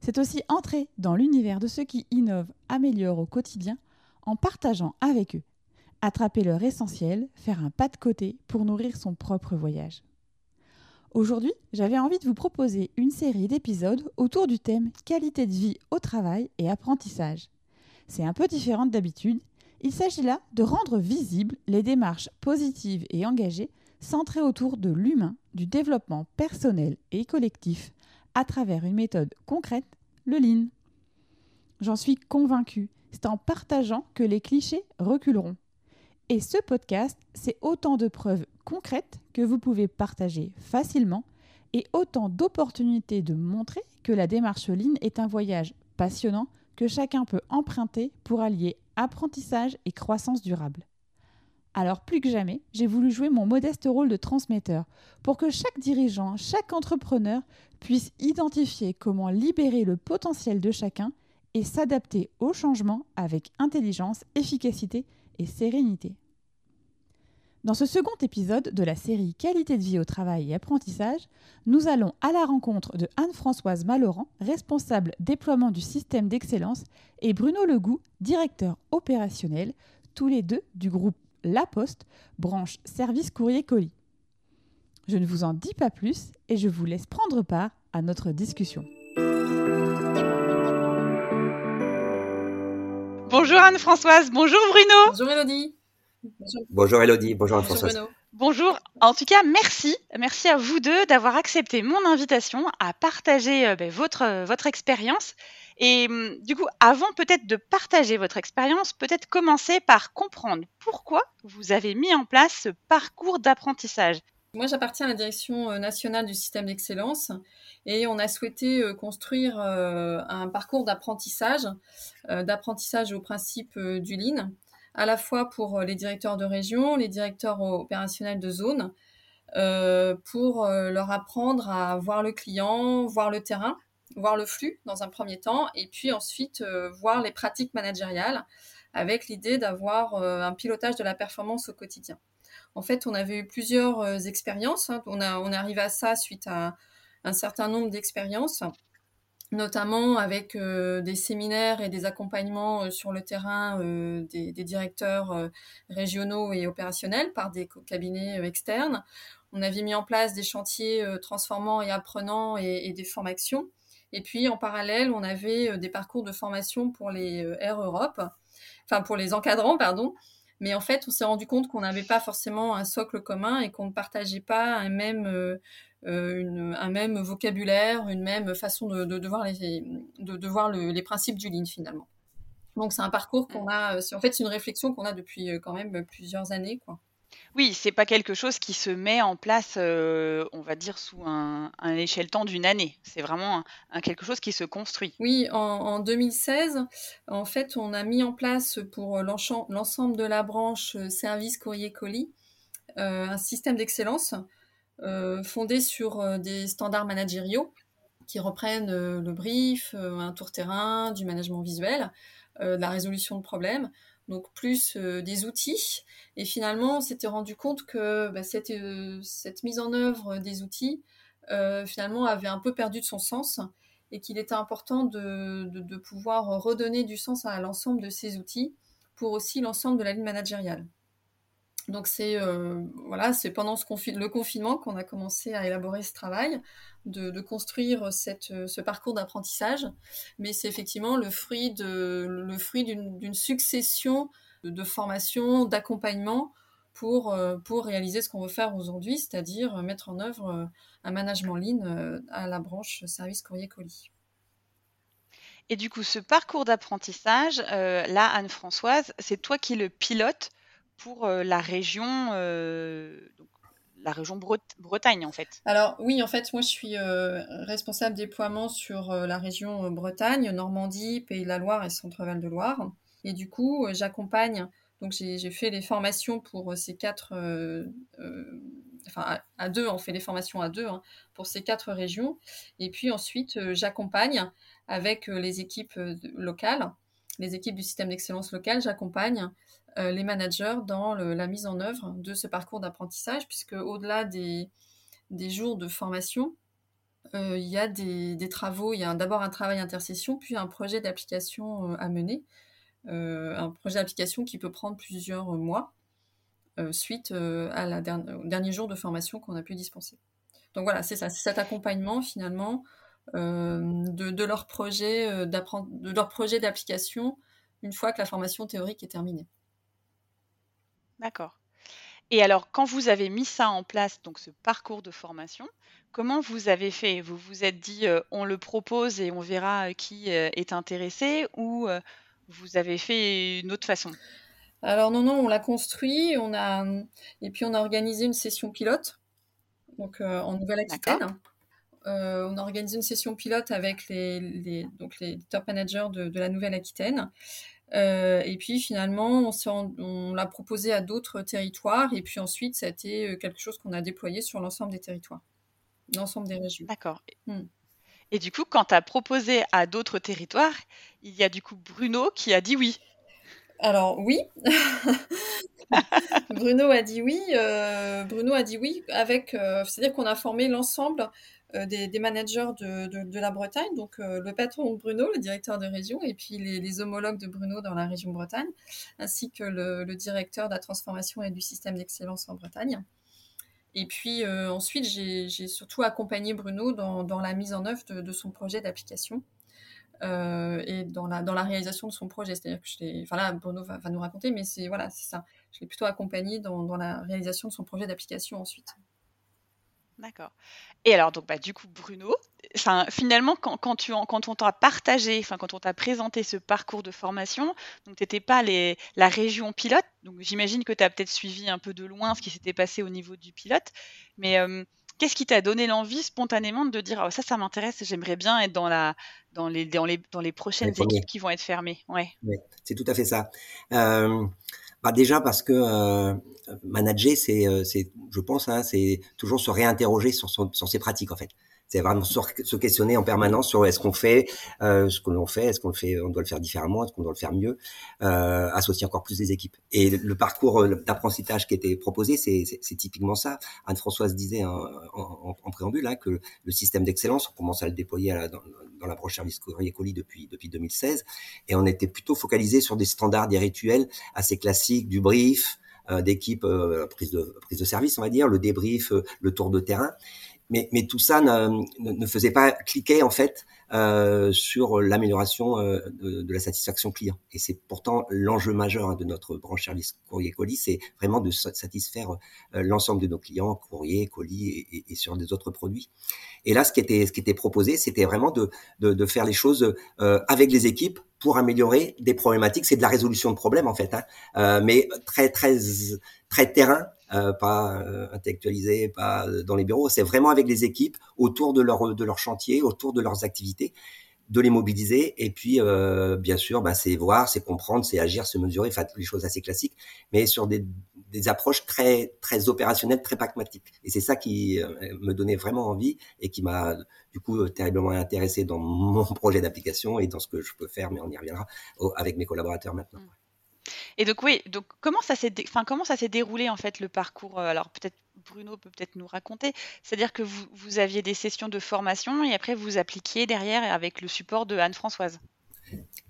c'est aussi entrer dans l'univers de ceux qui innovent, améliorent au quotidien en partageant avec eux. Attraper leur essentiel, faire un pas de côté pour nourrir son propre voyage. Aujourd'hui, j'avais envie de vous proposer une série d'épisodes autour du thème qualité de vie au travail et apprentissage. C'est un peu différent d'habitude. Il s'agit là de rendre visibles les démarches positives et engagées centrées autour de l'humain, du développement personnel et collectif à travers une méthode concrète, J'en suis convaincue, c'est en partageant que les clichés reculeront. Et ce podcast, c'est autant de preuves concrètes que vous pouvez partager facilement et autant d'opportunités de montrer que la démarche lean est un voyage passionnant que chacun peut emprunter pour allier apprentissage et croissance durable. Alors plus que jamais, j'ai voulu jouer mon modeste rôle de transmetteur pour que chaque dirigeant, chaque entrepreneur puisse identifier comment libérer le potentiel de chacun et s'adapter au changement avec intelligence, efficacité et sérénité. Dans ce second épisode de la série Qualité de vie au travail et apprentissage, nous allons à la rencontre de Anne-Françoise Malorand, responsable déploiement du système d'excellence, et Bruno Legout, directeur opérationnel, tous les deux du groupe La Poste, branche service courrier colis. Je ne vous en dis pas plus et je vous laisse prendre part à notre discussion. Bonjour Anne-Françoise, bonjour Bruno. Bonjour Elodie. Bonjour, Elodie, bonjour Anne-Françoise. Bonjour, en tout cas merci, merci à vous deux d'avoir accepté mon invitation à partager euh, ben, votre, votre expérience. Et hum, du coup, avant peut-être de partager votre expérience, peut-être commencer par comprendre pourquoi vous avez mis en place ce parcours d'apprentissage. Moi, j'appartiens à la direction euh, nationale du système d'excellence et on a souhaité euh, construire euh, un parcours d'apprentissage, d'apprentissage au principe du Lean, à la fois pour les directeurs de région, les directeurs opérationnels de zone, pour leur apprendre à voir le client, voir le terrain, voir le flux dans un premier temps, et puis ensuite voir les pratiques managériales avec l'idée d'avoir un pilotage de la performance au quotidien. En fait, on avait eu plusieurs euh, expériences. Hein. On, a, on est arrivé à ça suite à un certain nombre d'expériences, notamment avec euh, des séminaires et des accompagnements euh, sur le terrain des, directeurs régionaux et opérationnels par des cabinets externes. On avait mis en place des chantiers transformants et apprenants et, des formations. Et puis, en parallèle, on avait des parcours de formation pour les Air Europe, enfin pour les encadrants, pardon, mais en fait, on s'est rendu compte qu'on n'avait pas forcément un socle commun et qu'on ne partageait pas un même, euh, euh, un même vocabulaire, une même façon de, de, voir, les, de, voir les principes du Lean finalement. Donc c'est un parcours qu'on a, en fait c'est une réflexion qu'on a depuis euh, quand même plusieurs années. Quoi. Oui, c'est pas quelque chose qui se met en place, euh, on va dire, sous un, un échelle temps d'une année. C'est vraiment un, quelque chose qui se construit. Oui, en, 2016, en fait, on a mis en place pour l'ensemble de la branche euh, service courrier colis euh, un système d'excellence fondé sur des standards managériaux qui reprennent le brief, un tour terrain, du management visuel, de la résolution de problèmes donc plus euh, des outils. Et finalement, on s'était rendu compte que bah, cette, euh, cette, mise en œuvre des outils, euh, finalement, avait un peu perdu de son sens et qu'il était important de, pouvoir redonner du sens à l'ensemble de ces outils pour aussi l'ensemble de la ligne managériale. Donc c'est voilà, c'est pendant le confinement qu'on a commencé à élaborer ce travail de, construire ce parcours d'apprentissage, mais c'est effectivement le fruit d'une succession de, formations, d'accompagnement pour, euh, pour réaliser ce qu'on veut faire aujourd'hui, c'est-à-dire mettre en œuvre euh, un management euh, à la branche service courrier colis. Et du coup, ce parcours d'apprentissage, là, Anne-Françoise, c'est toi qui le pilote pour la région, la région Bretagne en fait. Alors oui, en fait, moi je suis responsable déploiement sur la région Bretagne, Normandie, Pays de la Loire et Centre-Val de Loire. Et du coup, j'accompagne donc j'ai fait les formations pour ces quatre, enfin à, deux, on fait les formations à deux hein, pour ces quatre régions. Et puis ensuite, j'accompagne avec les équipes locales les équipes du système d'excellence local, j'accompagne euh, les managers dans la mise en œuvre de ce parcours d'apprentissage, puisque au-delà des, jours de formation, euh, il y a des, travaux, il y a d'abord un travail intercession, puis un projet d'application euh, à mener, un projet d'application qui peut prendre plusieurs mois suite à la au dernier jour de formation qu'on a pu dispenser. Donc voilà, c'est ça, c'est cet accompagnement finalement euh, de, euh, de leur projet d'application une fois que la formation théorique est terminée. D'accord. Et alors, quand vous avez mis ça en place, donc ce parcours de formation, comment vous avez fait? Vous vous êtes dit, euh, on le propose et on verra qui est intéressé, ou vous avez fait une autre façon? Alors non, non, on l'a construit, on a et puis on a organisé une session pilote, donc en Nouvelle-Aquitaine. Euh, on a organisé une session pilote avec les, donc les top managers de, la Nouvelle-Aquitaine. Euh, et puis finalement, on, l'a proposé à d'autres territoires. Et puis ensuite, ça a été euh, quelque chose qu'on a déployé sur l'ensemble des territoires, l'ensemble des régions. D'accord. Hmm. Et du coup, quand tu as proposé à d'autres territoires, il y a du coup Bruno qui a dit oui. Alors oui, Bruno a dit oui. Bruno a dit oui avec, c'est-à-dire qu'on a formé l'ensemble euh, des, managers de, la Bretagne, donc euh, le patron Bruno, le directeur de région, et puis les, homologues de Bruno dans la région Bretagne, ainsi que le, directeur de la transformation et du système d'excellence en Bretagne. Et puis euh, ensuite, j'ai surtout accompagné Bruno dans, la mise en œuvre de, son projet d'application. et dans la, dans la réalisation de son projet. C'est-à-dire que je enfin là, Bruno va, nous raconter, mais c'est voilà, ça. Je l'ai plutôt accompagné dans, dans, la réalisation de son projet d'application ensuite. D'accord. Et alors, donc, bah, du coup, Bruno, finalement, quand, quand, tu, quand on t'a partagé, enfin, quand on t'a présenté ce parcours de formation, donc tu n'étais pas les, la région pilote, donc j'imagine que tu as peut-être suivi un peu de loin ce qui s'était passé au niveau du pilote, mais qu'est-ce qui t'a donné l'envie spontanément de dire oh, ça, ça m'intéresse, j'aimerais bien être dans, la, dans, les, dans, les, dans les prochaines équipes qui vont être fermées? Ouais. c'est tout à fait ça. Bah déjà parce que euh, manager, c'est, euh, c'est, je pense, hein, c'est toujours se réinterroger sur, son, sur ses pratiques en fait. C'est vraiment se questionner en permanence sur est-ce qu'on fait euh, ce que l'on fait, est-ce qu'on le fait, on doit le faire différemment, est-ce qu'on doit le faire mieux, euh, associer encore plus les équipes. Et le parcours euh, d'apprentissage qui était proposé, c'est, typiquement ça. Anne-Françoise disait en, en, en préambule là, que le système d'excellence, on commence à le déployer à la, dans, dans l'approche service courrier colis depuis depuis 2016, et on était plutôt focalisé sur des standards, des rituels assez classiques, du brief, euh, d'équipe, euh, prise de prise de service, on va dire, le débrief, euh, le tour de terrain mais, mais tout ça ne, ne, faisait pas cliquer en fait euh, sur l'amélioration euh, de, la satisfaction client. Et c'est pourtant l'enjeu majeur hein, de notre branche service courrier colis, c'est vraiment de satisfaire euh, l'ensemble de nos clients, courrier, colis et, sur des autres produits. Et là, ce qui était, ce qui était proposé, c'était vraiment de, de, de, faire les choses euh, avec les équipes pour améliorer des problématiques. C'est de la résolution de problèmes en fait, hein, mais très très très terrain euh, pas euh, intellectualisé, pas dans les bureaux. C'est vraiment avec les équipes autour de leur de leur chantier, autour de leurs activités, de les mobiliser. Et puis, bien sûr, bah, c'est voir, c'est comprendre, c'est agir, se mesurer, enfin les choses assez classiques, mais sur des, des approches très très opérationnelles, très pragmatiques. Et c'est ça qui me donnait vraiment envie et qui m'a du coup terriblement intéressé dans mon projet d'application et dans ce que je peux faire, mais on y reviendra avec mes collaborateurs maintenant. Mmh. Et donc oui, donc comment ça s'est, enfin comment ça s'est déroulé en fait le parcours euh, Alors peut-être Bruno peut peut-être nous raconter. C'est-à-dire que vous, vous aviez des sessions de formation et après vous appliquiez derrière avec le support de Anne-Françoise.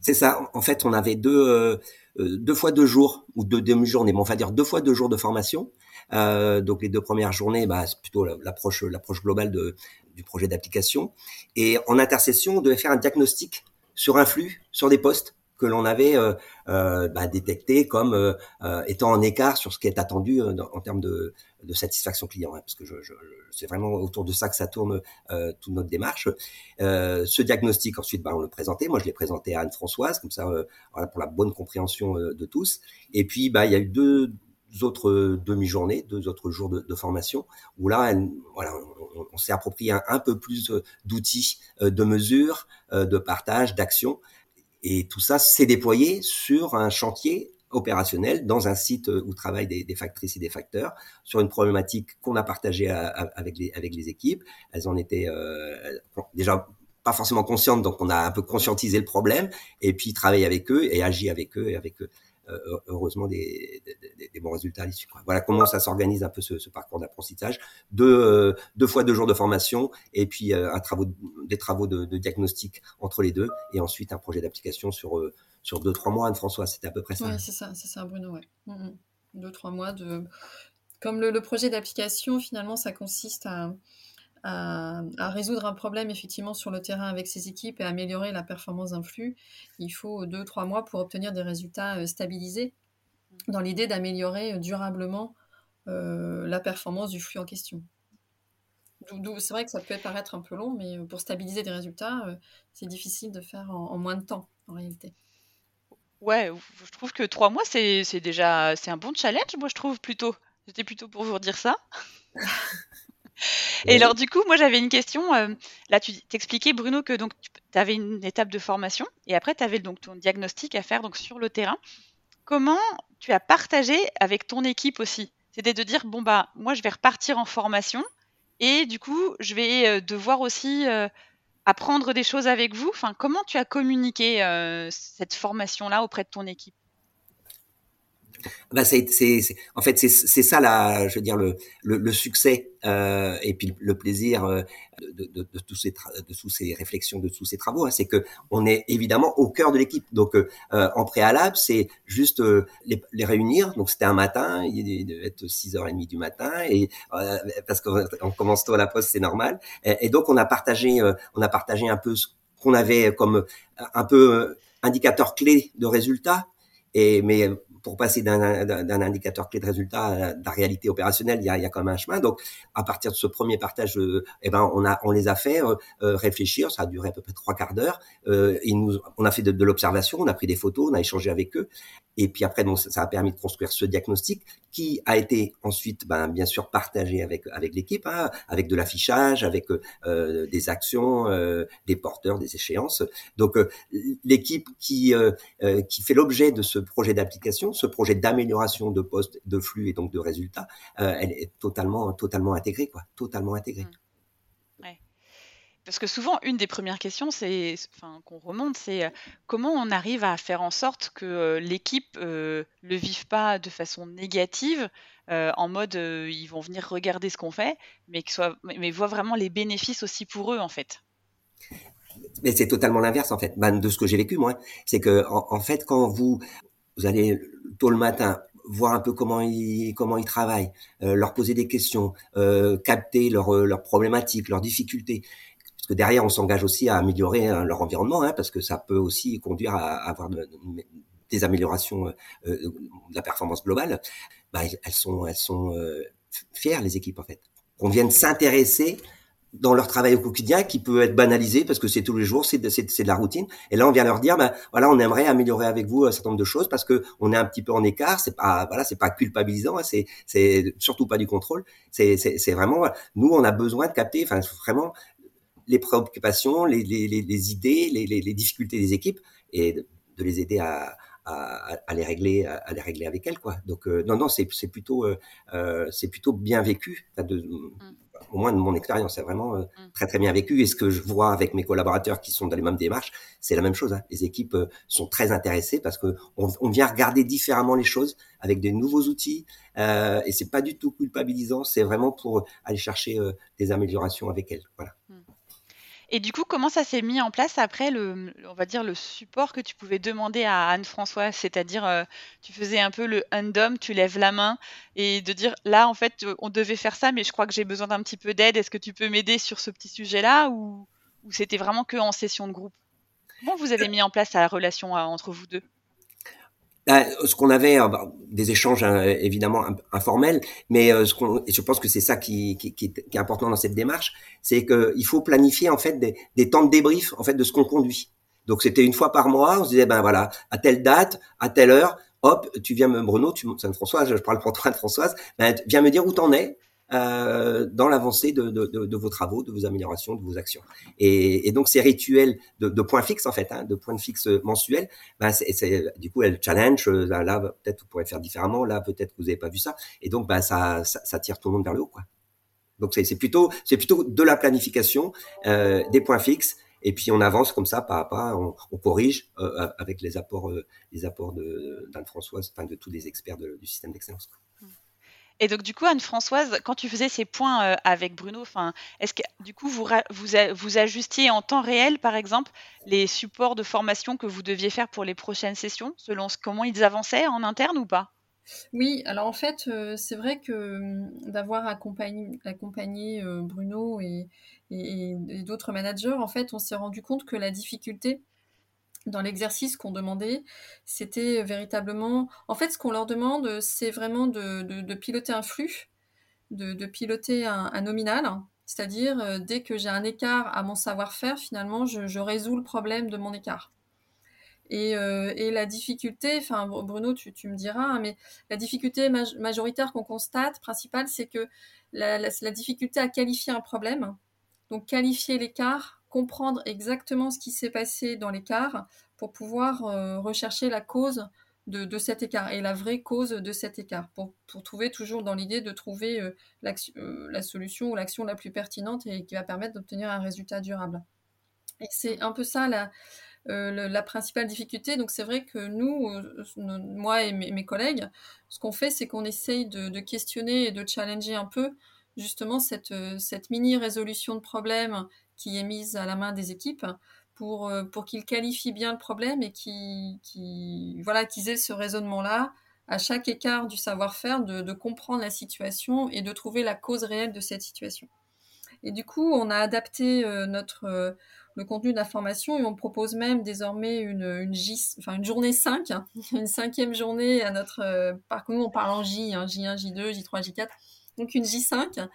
C'est ça. En fait, on avait deux, euh, euh, deux fois deux jours ou deux demi-journées, bon, on va dire deux fois deux jours de formation. Donc les deux premières journées, bah, c'est plutôt l'approche, l'approche globale de, du projet d'application. Et en intercession, on devait faire un diagnostic sur un flux, sur des postes que l'on avait euh, euh, bah, détecté comme euh, étant en écart sur ce qui est attendu en termes de, satisfaction client, hein, parce que c'est vraiment autour de ça que ça tourne toute notre démarche. ce diagnostic, ensuite, bah, on le présentait. Moi, je l'ai présenté à Anne-Françoise, comme ça, pour la bonne compréhension de tous. Et puis, bah, il y a eu deux, autres demi-journées, deux autres jours de, formation, où là, on, s'est approprié un, peu plus d'outils de mesure, de partage, d'action. Et tout ça s'est déployé sur un chantier opérationnel dans un site où travaillent des, factrices et des facteurs sur une problématique qu'on a partagée avec les, équipes. Elles en étaient euh, déjà pas forcément conscientes, donc on a un peu conscientisé le problème et puis travaillé avec eux et agi avec eux et avec eux euh, heureusement des, bons résultats à l'issue. Voilà comment ça s'organise un peu ce, parcours d'apprentissage. Deux, euh, deux fois deux jours de formation et puis euh, un travaux, des travaux de, diagnostic entre les deux et ensuite un projet d'application sur, sur deux, trois mois. Anne-François, c'était à peu près ça. Oui, c'est ça, Bruno. Ouais. Mmh. Deux, trois mois de. Comme le projet d'application, finalement, ça consiste à à, résoudre un problème effectivement sur le terrain avec ses équipes et améliorer la performance d'un flux, il faut deux, trois mois pour obtenir des résultats euh, stabilisés dans l'idée d'améliorer euh, durablement euh, la performance du flux en question. C'est vrai que ça peut paraître un peu long, mais pour stabiliser des résultats, c'est difficile de faire en, moins de temps en réalité. Ouais, je trouve que trois mois, c'est déjà c'est un bon challenge, moi je trouve plutôt. J'étais plutôt pour vous dire ça. Et alors, du coup, moi, j'avais une question. Euh, là, tu t'expliquais, Bruno, que donc tu avais une étape de formation et après, tu avais donc ton diagnostic à faire donc sur le terrain. Comment tu as partagé avec ton équipe aussi? C'était de dire, bon, bah, moi, je vais repartir en formation et du coup, je vais euh, devoir aussi euh, apprendre des choses avec vous. Enfin, comment tu as communiqué cette formation-là auprès de ton équipe? Bah c'est, en fait c'est, ça là je veux dire le, le, le succès euh, et puis le plaisir euh, de, de, de, tous ces de tous ces réflexions de tous ces travaux hein, c'est que on est évidemment au cœur de l'équipe. Donc euh, en préalable c'est juste euh, les, les, réunir. Donc c'était un matin il devait être 6h30 du matin et euh, parce qu'on commence tôt à la poste c'est normal. Et, donc on a partagé on a partagé un peu ce qu'on avait comme un peu indicateur clé de résultats. Et mais pour passer d'un indicateur clé de résultat à la réalité opérationnelle, il y a, il quand même un chemin. Donc, à partir de ce premier partage, euh, eh ben, on les a fait euh, euh, réfléchir. Ça a duré à peu près trois quarts d'heure. Euh, on a fait de, l'observation, on a pris des photos, on a échangé avec eux. Et puis après, donc, ça, a permis de construire ce diagnostic qui a été ensuite, ben, bien sûr, partagé avec l'équipe, hein, avec de l'affichage, avec des actions, des porteurs, des échéances. Donc, l'équipe qui qui fait l'objet de ce projet d'application ce projet d'amélioration de poste, de flux et donc de résultats, euh, elle est totalement, totalement intégrée, quoi, totalement intégrée. Mmh. Parce que souvent, une des premières questions, c'est, enfin, qu'on remonte, c'est euh, comment on arrive à faire en sorte que euh, l'équipe ne le vive pas de façon négative, en mode ils vont venir regarder ce qu'on fait, mais qu'ils soient, mais voient vraiment les bénéfices aussi pour eux en fait? Mais c'est totalement l'inverse en fait, ben, de ce que j'ai vécu moi. C'est que en, fait, quand vous vous allez tôt le matin, voir un peu comment ils travaillent, euh, leur poser des questions, euh, capter leurs euh, leurs problématiques, leurs difficultés. Parce que derrière, on s'engage aussi à améliorer hein, leur environnement, hein, parce que ça peut aussi conduire à, avoir des améliorations de la performance globale. Bah, elles sont elles sont fières les équipes en fait, qu'on vienne s'intéresser dans leur travail au quotidien qui peut être banalisé parce que c'est tous les jours, c'est de, de la routine. Et là, on vient leur dire, ben voilà, on aimerait améliorer avec vous un certain nombre de choses parce que on est un petit peu en écart. C'est pas voilà, c'est pas culpabilisant, hein, c'est c'est surtout pas du contrôle. C'est c'est, vraiment nous, on a besoin de capter, enfin vraiment les préoccupations, les les, les, idées, les, les, difficultés des équipes et de, les aider à, à, à, les régler à, les régler avec elles quoi donc euh, non non c'est c'est plutôt euh, euh c'est plutôt bien vécu de, mmh au moins de mon expérience, c'est vraiment euh, mm. très très bien vécu. Et ce que je vois avec mes collaborateurs qui sont dans les mêmes démarches, c'est la même chose. Hein. Les équipes euh, sont très intéressées parce que on, vient regarder différemment les choses avec des nouveaux outils. Euh, et c'est pas du tout culpabilisant. C'est vraiment pour aller chercher euh, des améliorations avec elles. Voilà. Mm. Et du coup, comment ça s'est mis en place après le, on va dire le support que tu pouvais demander à Anne-François, c'est-à-dire euh, tu faisais un peu le undom, tu lèves la main et de dire là en fait euh, on devait faire ça, mais je crois que j'ai besoin d'un petit peu d'aide. Est-ce que tu peux m'aider sur ce petit sujet-là? Ou, ou c'était vraiment que en session de groupe? Comment vous avez mis en place la relation euh, entre vous deux? Ce qu'on avait, euh, bah, des échanges hein, évidemment informels, mais euh, ce qu'on, et je pense que c'est ça qui, qui, qui, est important dans cette démarche, c'est qu'il faut planifier en fait des, des, temps de débrief en fait de ce qu'on conduit. Donc c'était une fois par mois, on se disait ben voilà, à telle date, à telle heure, hop, tu viens me, Bruno, tu, Sainte-Françoise, je parle pour toi, Sainte-Françoise, ben, viens me dire où t'en es, euh, dans l'avancée de, de, de, de, vos travaux, de vos améliorations, de vos actions. Et, et donc ces rituels de, de points fixes en fait, hein, de points fixes mensuels, ben c'est, du coup elle challenge. Euh, là, peut-être vous pourrez faire différemment. Là peut-être vous n'avez pas vu ça. Et donc ben ça, ça, ça, tire tout le monde vers le haut quoi. Donc c'est, plutôt c'est plutôt de la planification, euh, des points fixes. Et puis on avance comme ça, pas à pas, on, on corrige euh, avec les apports, euh, les apports de d'Anne-Françoise, enfin de tous les experts du système d'excellence. Et donc, du coup, Anne-Françoise, quand tu faisais ces points euh, avec Bruno, est-ce que du coup, vous, vous, ajustiez en temps réel, par exemple, les supports de formation que vous deviez faire pour les prochaines sessions, selon comment ils avançaient en interne ou pas? Oui, alors en fait, euh, c'est vrai que hum, d'avoir accompagné, euh, Bruno et d'autres managers, en fait, on s'est rendu compte que la difficulté, dans l'exercice qu'on demandait, c'était véritablement... En fait, ce qu'on leur demande, c'est vraiment de, piloter un flux, de, piloter un, nominal, c'est-à-dire euh, dès que j'ai un écart à mon savoir-faire, finalement, je, résous le problème de mon écart. Et, euh, la difficulté, enfin Bruno, tu, me diras, hein, mais la difficulté majoritaire qu'on constate, principale, c'est que la difficulté à qualifier un problème, donc qualifier l'écart, comprendre exactement ce qui s'est passé dans l'écart pour pouvoir euh, rechercher la cause de, de, cet écart et la vraie cause de cet écart pour, pour trouver toujours dans l'idée de trouver euh, euh, la solution ou l'action la plus pertinente et qui va permettre d'obtenir un résultat durable. Et c'est un peu ça la, la principale difficulté. Donc c'est vrai que nous, moi et mes, mes collègues, ce qu'on fait, c'est qu'on essaye de, de, questionner et de challenger un peu justement cette, cette mini résolution de problème qui est mise à la main des équipes pour, euh, pour qu'ils qualifient bien le problème et qu'ils qui, voilà, aient ce raisonnement-là à chaque écart du savoir-faire, de, comprendre la situation et de trouver la cause réelle de cette situation. Et du coup, on a adapté euh, notre, euh, le contenu de la formation et on propose même désormais une, une, J, enfin une journée 5, hein, une cinquième journée à notre... Par contre, on parle en J, hein, J1, J2, J3, J4, donc une J5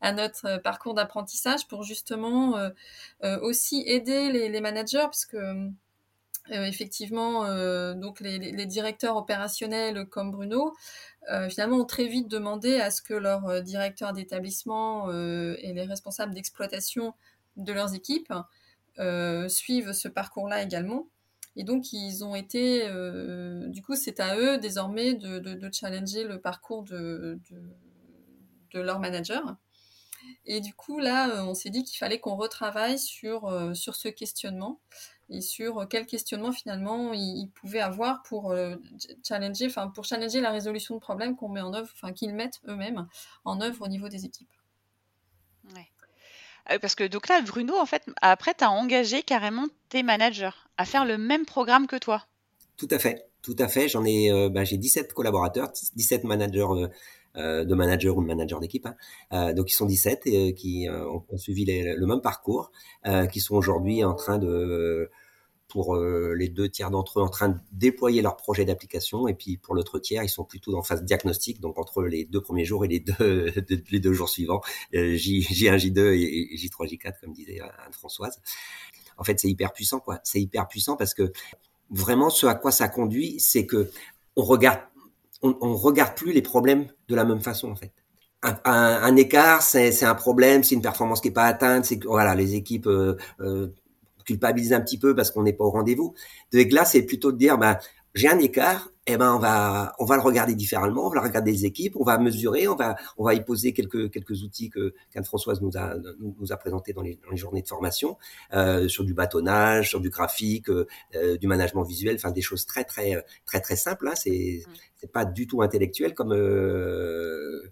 à notre euh, parcours d'apprentissage pour justement euh, euh, aussi aider les, les managers parce que euh, effectivement donc les, directeurs opérationnels comme Bruno finalement ont très vite demandé à ce que leurs directeurs d'établissement et les responsables d'exploitation de leurs équipes suivent ce parcours-là également. Et donc, ils ont été, du coup, c'est à eux désormais de, challenger le parcours de, de leur manager. Et du coup, là, euh, on s'est dit qu'il fallait qu'on retravaille sur, euh, sur ce questionnement et sur quel questionnement finalement ils, ils pouvaient avoir pour euh, challenger, enfin pour challenger la résolution de problèmes qu'on met en œuvre, enfin qu'ils mettent eux-mêmes en œuvre au niveau des équipes. Ouais. Parce que donc là, Bruno, en fait, après, tu as engagé carrément tes managers à faire le même programme que toi. Tout à fait, tout à fait. J'en ai, euh, bah, j'ai 17 collaborateurs, 17 managers euh, euh, de manager ou de manager d'équipe. Hein. Euh, donc ils sont 17 et euh, qui ont, suivi le même parcours, qui sont aujourd'hui en train de pour les deux tiers d'entre eux en train de déployer leur projet d'application et puis pour l'autre tiers ils sont plutôt en phase diagnostique donc entre les deux premiers jours et les deux les deux jours suivants J, J1 J2 et J3 J4 comme disait Anne Françoise en fait c'est hyper puissant quoi c'est hyper puissant parce que vraiment ce à quoi ça conduit c'est que on regarde on, on regarde plus les problèmes de la même façon en fait. Un, un, un écart, c'est un problème, c'est une performance qui est pas atteinte, c'est voilà, les équipes euh, euh, culpabilisent un petit peu parce qu'on n'est pas au rendez-vous. De là, c'est plutôt de dire, bah, j'ai un écart, eh ben on va on va le regarder différemment, on va regarder les équipes, on va mesurer, on va on va y poser quelques quelques outils que qu'Anne Françoise nous a nous a présenté dans les, dans les journées de formation euh, sur du bâtonnage, sur du graphique, euh, du management visuel, enfin des choses très très très très simples. Hein, c'est mmh. c'est pas du tout intellectuel comme euh,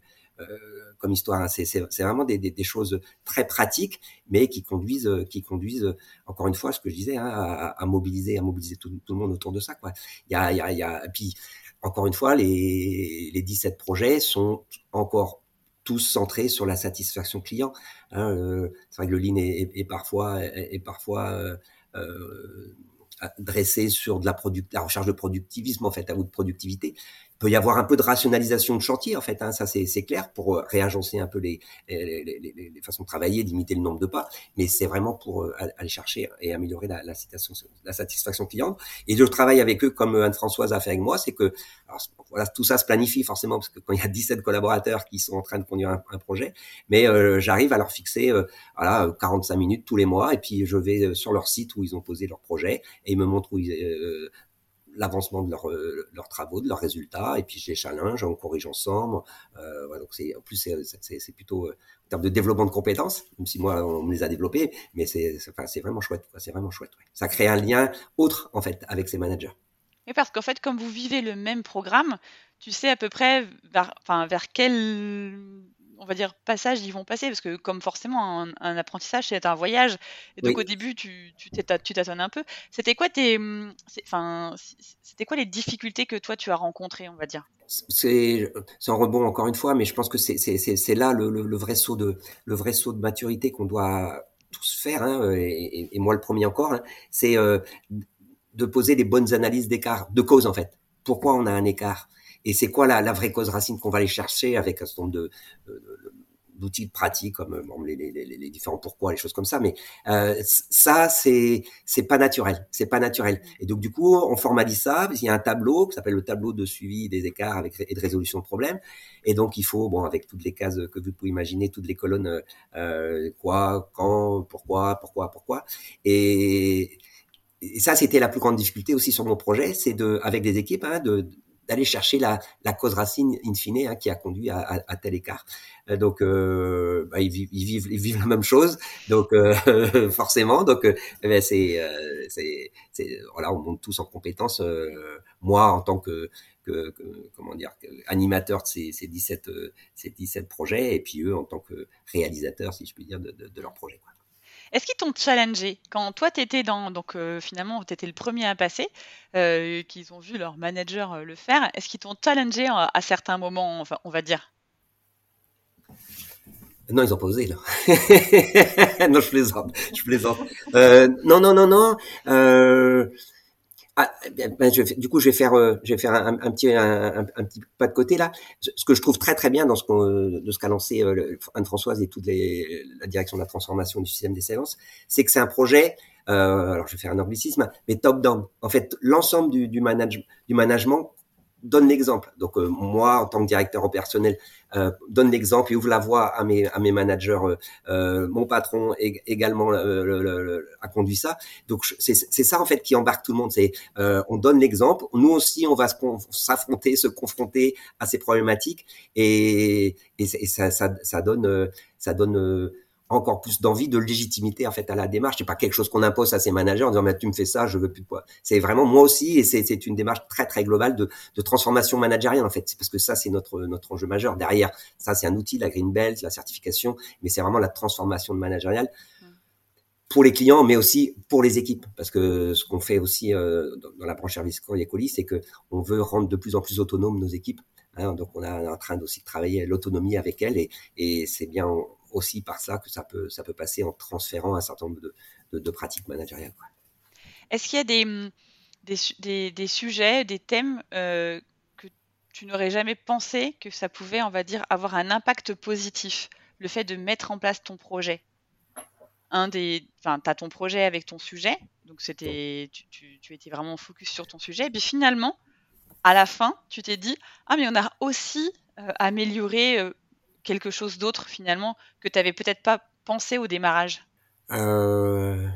euh, comme histoire. Hein. C'est vraiment des, choses très pratiques, mais qui conduisent, qui conduisent encore une fois, ce que je disais, hein, à, mobiliser, à mobiliser tout, le monde autour de ça. Quoi. Il y a, puis encore une fois, les, les 17 projets sont encore tous centrés sur la satisfaction client. Hein, euh, c'est vrai que le lean est, parfois, est, parfois euh, euh, dressé sur de la, la recherche de productivisme en fait, à de productivité. Peut y avoir un peu de rationalisation de chantier, en fait, hein, ça c'est clair, pour euh, réagencer un peu les, les, les, les façons de travailler, limiter le nombre de pas, mais c'est vraiment pour euh, aller chercher et améliorer la, la, la satisfaction client. Et je travaille avec eux comme Anne-Françoise a fait avec moi, c'est que alors, voilà, tout ça se planifie forcément, parce que quand il y a 17 collaborateurs qui sont en train de conduire un, projet, mais euh, j'arrive à leur fixer voilà 45 minutes tous les mois, et puis je vais sur leur site où ils ont posé leur projet, et ils me montrent où ils, l'avancement de leurs euh, leurs travaux, de leurs résultats, et puis je les challenge, on corrige ensemble. Euh, donc c'est en plus c'est plutôt euh, en termes de développement de compétences, même si moi on me les a développés, mais c'est enfin, c'est vraiment chouette, c'est vraiment chouette. Ça crée un lien autre en fait avec ces managers. Et parce qu'en fait, comme vous vivez le même programme, tu sais à peu près vers quel on va dire, passage ils vont passer Parce que comme forcément, un, apprentissage, c'est un voyage. Et donc au début, tu, tu tâtonnes un peu. C'était quoi tes, mmh, enfin, c'était quoi les difficultés que toi tu as rencontrées, on va dire? C'est un rebond encore une fois, mais je pense que c'est là le, le, vrai saut de le vrai saut de maturité qu'on doit tous faire, hein, et, moi le premier encore. Hein, c'est euh, de poser les bonnes analyses d'écart, de cause en fait. Pourquoi on a un écart? Et c'est quoi la, la, vraie cause racine qu'on va aller chercher avec un certain nombre de, d'outils pratiques comme les, les, les, différents pourquoi, les choses comme ça. Mais euh, ça, c'est c'est pas naturel, c'est pas naturel. Et donc du coup, on formalise ça. Il y a un tableau qui s'appelle le tableau de suivi des écarts avec et de résolution de problèmes. Et donc il faut, bon, avec toutes les cases que vous pouvez imaginer, toutes les colonnes, euh, quoi, quand, pourquoi, pourquoi, pourquoi. Et, et ça, c'était la plus grande difficulté aussi sur mon projet, c'est de, avec des équipes, hein, de, d'aller chercher la, la, cause racine in fine hein, qui a conduit à, à, à tel écart. Euh, donc euh, bah, ils, vivent, ils, vivent, ils vivent la même chose, donc euh, forcément. Donc euh, eh ben, c'est c'est voilà, on monte tous en compétence. moi en tant que, que, que, comment dire animateur de ces, ces 17 ces 17 projets et puis eux en tant que réalisateurs si je puis dire de, de, de leur projet. Quoi. Est-ce qu'ils t'ont challengé quand toi tu étais dans donc euh, finalement tu étais le premier à passer, euh, qu'ils ont vu leur manager euh, le faire, est-ce qu'ils t'ont challengé à, certains moments, on va dire? Non, ils ont pas osé là. non, je plaisante, je plaisante. non, non, non, non. Ah, eh ben, je du coup, je vais faire, euh, je vais faire un, petit, un, petit pas de côté là. Ce que je trouve très très bien dans ce de ce qu'a lancé euh, Anne-Françoise et toute les, la direction de la transformation du système d'excellence, c'est que c'est un projet. Euh, alors, je vais faire un anglicisme, mais top down. En fait, l'ensemble du, du, manage, du management donne l'exemple. Donc euh, moi, en tant que directeur opérationnel, euh, donne l'exemple et ouvre la voie à mes à mes managers. Euh, euh mon patron également a conduit ça. Donc c'est ça en fait qui embarque tout le monde. C'est on donne l'exemple. Nous aussi, on va s'affronter, se, confronter à ces problématiques et, et, ça, ça, ça donne ça donne encore plus d'envie, de légitimité en fait à la démarche. C'est pas quelque chose qu'on impose à ses managers en disant mais tu me fais ça, je veux plus de quoi. C'est vraiment moi aussi et c'est une démarche très très globale de, de transformation managériale en fait. C'est parce que ça c'est notre notre enjeu majeur. Derrière ça c'est un outil, la green belt, la certification, mais c'est vraiment la transformation de managériale pour les clients, mais aussi pour les équipes. Parce que ce qu'on fait aussi euh, dans, la branche service courrier colis, c'est que on veut rendre de plus en plus autonomes nos équipes. Hein, donc on est en train aussi de travailler l'autonomie avec elles et, et c'est bien aussi par ça que ça peut, ça peut passer en transférant un certain nombre de, de, pratiques managériales. Est-ce qu'il y a des, des, des, sujets, des thèmes euh, que tu n'aurais jamais pensé que ça pouvait, on va dire, avoir un impact positif, le fait de mettre en place ton projet? Un des, enfin, tu as ton projet avec ton sujet, donc c'était, tu, tu, étais vraiment focus sur ton sujet, et puis finalement, à la fin, tu t'es dit, ah mais on a aussi euh, amélioré euh, quelque chose d'autre finalement que tu n'avais peut-être pas pensé au démarrage? Euh...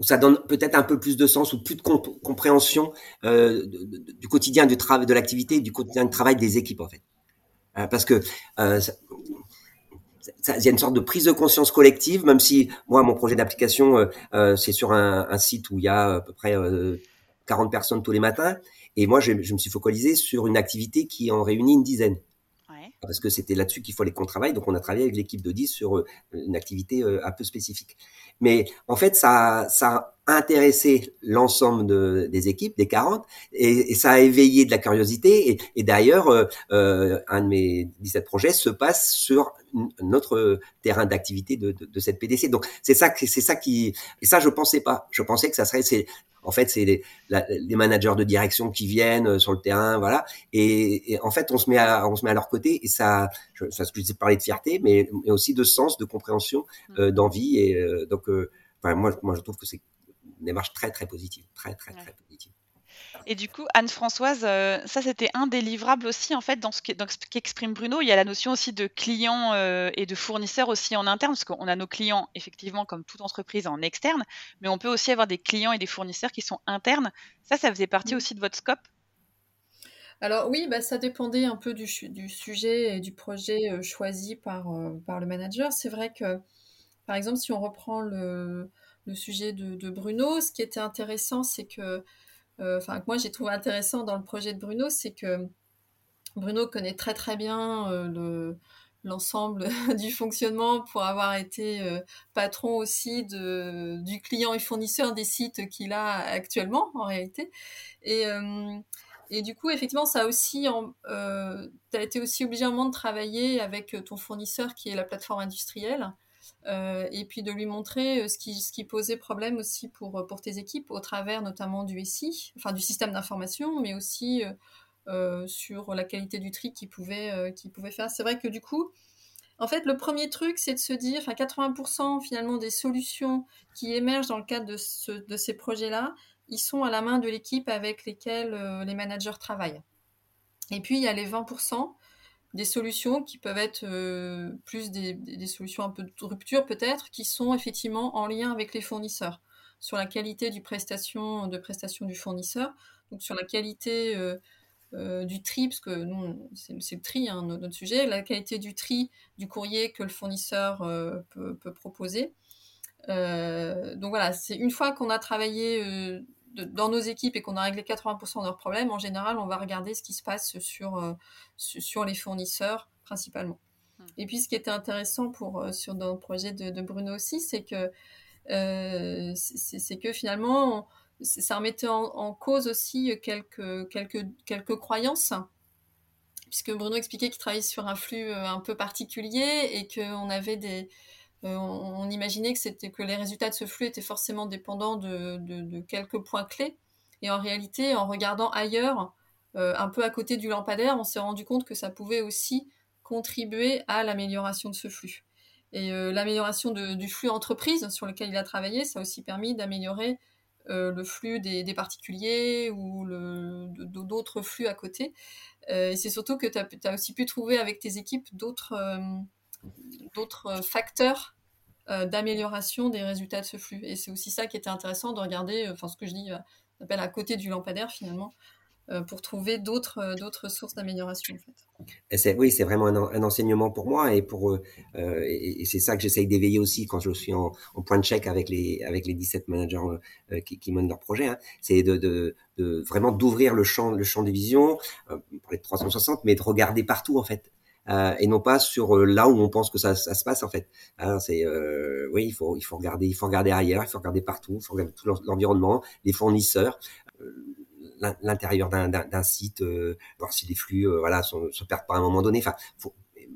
Ça donne peut-être un peu plus de sens ou plus de compréhension euh, du quotidien du travail, de l'activité, du quotidien de travail des équipes en fait. Euh, parce que il y a une sorte de prise de conscience collective, même si moi mon projet d'application c'est sur un, site où il y a à peu près 40 personnes tous les matins, et moi je me suis focalisé sur une activité qui en réunit une dizaine parce que c'était là-dessus qu'il fallait qu'on travaille. Donc on a travaillé avec l'équipe de 10 sur euh, une activité euh, un peu spécifique. Mais en fait, ça, ça, intéressé l'ensemble de, des équipes, des 40, et, et, ça a éveillé de la curiosité. Et, et d'ailleurs, euh, euh un de mes 17 projets se passe sur notre terrain d'activité de, de, de, cette PDC. Donc c'est ça, c'est ça qui, et ça je pensais pas. Je pensais que ça serait, c'est en fait, c'est les, les, managers de direction qui viennent euh, sur le terrain, voilà. Et, et, en fait, on se met à, on se met à leur côté et ça, je, ça, je disais parler de fierté, mais, mais, aussi de sens, de compréhension, mmh. euh, d'envie. Et euh, donc, euh, enfin, moi, moi, je trouve que c'est démarche très, très positive, très, très, très positive. Et du coup, Anne-Françoise, euh, ça c'était un des livrables aussi en fait dans ce qu'exprime Bruno. Il y a la notion aussi de clients euh, et de fournisseurs aussi en interne, parce qu'on a nos clients effectivement comme toute entreprise en externe, mais on peut aussi avoir des clients et des fournisseurs qui sont internes. Ça, ça faisait partie aussi de votre scope? Alors oui, bah, ça dépendait un peu du, du sujet et du projet euh, choisi par, par le manager. C'est vrai que, par exemple, si on reprend le, le sujet de, Bruno, ce qui était intéressant, c'est que euh, enfin moi j'ai trouvé intéressant dans le projet de Bruno, c'est que Bruno connaît très très bien euh, le l'ensemble du fonctionnement pour avoir été euh, patron aussi du client et fournisseur des sites qu'il a actuellement en réalité. Et, du coup, effectivement, ça aussi, tu as été aussi obligé un moment de travailler avec ton fournisseur qui est la plateforme industrielle euh, et puis de lui montrer euh, ce qui, posait problème aussi pour, euh, pour tes équipes au travers notamment du SI, enfin du système d'information, mais aussi sur la qualité du tri qu'il pouvait, euh, pouvait faire. C'est vrai que du coup, en fait, le premier truc, c'est de se dire, enfin 80% finalement des solutions qui émergent dans le cadre de, de ces projets-là, ils sont à la main de l'équipe avec lesquelles les managers travaillent. Et puis, il y a les 20% des solutions qui peuvent être euh, plus des, solutions un peu de rupture peut-être, qui sont effectivement en lien avec les fournisseurs, sur la qualité du prestation, de prestation du fournisseur, donc sur la qualité euh, euh, du tri, parce que nous, c'est le tri, hein, notre sujet, la qualité du tri du courrier que le fournisseur peut, proposer. Donc voilà, c'est une fois qu'on a travaillé de, dans nos équipes et qu'on a réglé 80% de leurs problèmes, en général, on va regarder ce qui se passe sur, euh, sur les fournisseurs principalement. Mmh. Et puis, ce qui était intéressant pour, euh, sur, dans le projet de, de Bruno aussi, c'est que, euh, c'est que finalement, on, ça remettait en, en, cause aussi quelques, quelques, quelques croyances puisque Bruno expliquait qu'il travaillait sur un flux un peu particulier et qu'on avait des, on, on, imaginait que les résultats de ce flux étaient forcément dépendants de, quelques points clés. Et en réalité, en regardant ailleurs, euh, un peu à côté du lampadaire, on s'est rendu compte que ça pouvait aussi contribuer à l'amélioration de ce flux. Et euh, l'amélioration du flux entreprise sur lequel il a travaillé, ça a aussi permis d'améliorer euh, le flux des, particuliers ou d'autres flux à côté. Euh, et c'est surtout que tu as, aussi pu trouver avec tes équipes d'autres euh, d'autres euh, facteurs euh, d'amélioration des résultats de ce flux. Et c'est aussi ça qui était intéressant de regarder, euh, enfin ce que je dis, appelle à côté du lampadaire finalement, pour trouver d'autres sources d'amélioration en fait. Oui, c'est vraiment un, enseignement pour moi et pour et, c'est ça que j'essaye d'éveiller aussi quand je suis en, point de check avec les avec les 17 managers qui, mènent leur projet. Hein. C'est de, de, vraiment d'ouvrir le champ le champ des visions, euh, pour les 360, mais de regarder partout en fait euh, et non pas sur euh, là où on pense que ça, ça se passe en fait. Alors c'est euh, oui, il faut il faut regarder, il faut regarder ailleurs, il faut regarder partout, il faut regarder tout l'environnement, les fournisseurs, euh, l'intérieur d'un site, euh, voir si les flux voilà sont, se perdent pas à un moment donné. Enfin, faut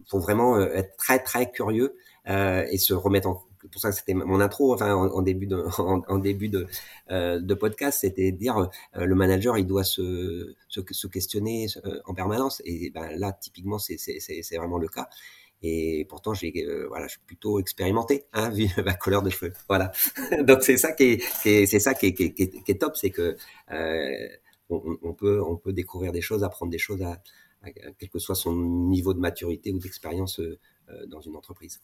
faut vraiment être très très curieux et se remettre en pour ça que c'était mon intro, enfin en, début de, en, en début de, euh, podcast, c'était dire euh, le manager il doit se, se, questionner euh, en permanence et ben là typiquement c'est c'est vraiment le cas. Et pourtant, j'ai, euh, voilà, je suis plutôt expérimenté, hein, vu ma couleur de cheveux. Voilà. Donc c'est ça qui est, c'est ça qui qui est, top, c'est que on, peut, on peut découvrir des choses, apprendre des choses, à, à, quel que soit son niveau de maturité ou d'expérience dans une entreprise.